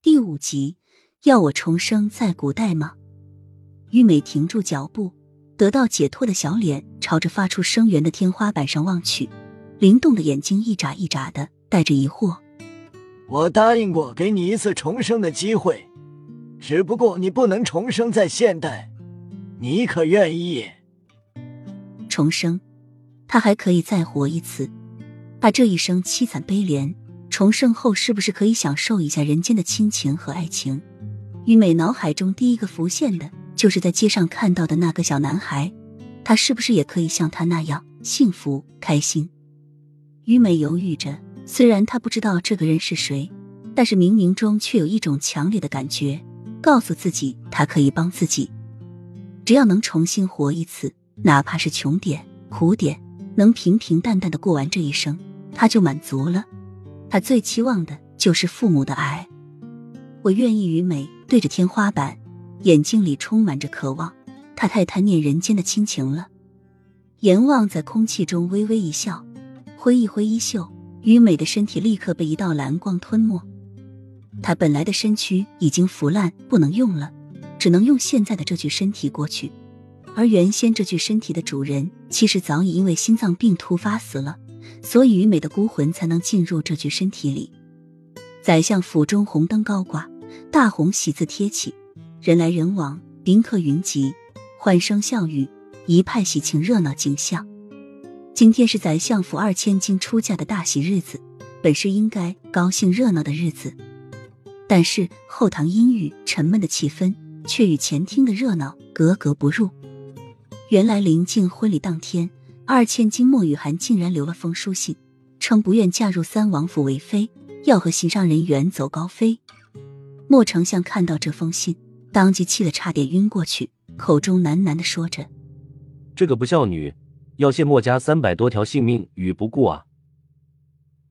第五集，要我重生在古代吗？玉美停住脚步，得到解脱的小脸朝着发出声源的天花板上望去，灵动的眼睛一眨一眨的，带着疑惑。我答应过给你一次重生的机会，只不过你不能重生在现代，你可愿意？重生，他还可以再活一次。他这一生凄惨悲怜，重生后是不是可以享受一下人间的亲情和爱情？玉美脑海中第一个浮现的就是在街上看到的那个小男孩，他是不是也可以像他那样幸福开心？玉美犹豫着。虽然他不知道这个人是谁，但是冥冥中却有一种强烈的感觉，告诉自己他可以帮自己。只要能重新活一次，哪怕是穷点、苦点，能平平淡淡的过完这一生，他就满足了。他最期望的就是父母的爱。我愿意。于美对着天花板，眼睛里充满着渴望。他太贪念人间的亲情了。阎王在空气中微微一笑，挥一挥衣袖。于美的身体立刻被一道蓝光吞没，他本来的身躯已经腐烂，不能用了，只能用现在的这具身体过去。而原先这具身体的主人，其实早已因为心脏病突发死了，所以于美的孤魂才能进入这具身体里。宰相府中红灯高挂，大红喜字贴起，人来人往，宾客云集，欢声笑语，一派喜庆热闹景象。今天是宰相府二千金出嫁的大喜日子，本是应该高兴热闹的日子，但是后堂阴郁沉闷的气氛却与前厅的热闹格格不入。原来临近婚礼当天，二千金莫雨涵竟然留了封书信，称不愿嫁入三王府为妃，要和心上人远走高飞。莫丞相看到这封信，当即气得差点晕过去，口中喃喃的说着：“这个不孝女。”要谢莫家三百多条性命与不顾啊！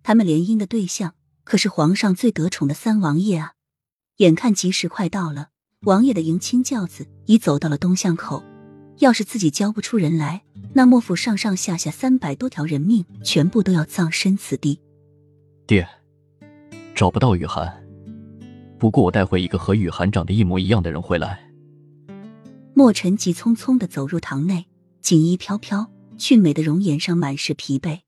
他们联姻的对象可是皇上最得宠的三王爷啊！眼看吉时快到了，王爷的迎亲轿子已走到了东巷口。要是自己交不出人来，那莫府上上下下三百多条人命全部都要葬身此地。爹，找不到雨涵，不过我带回一个和雨涵长得一模一样的人回来。莫尘急匆匆的走入堂内，锦衣飘飘。俊美的容颜上满是疲惫。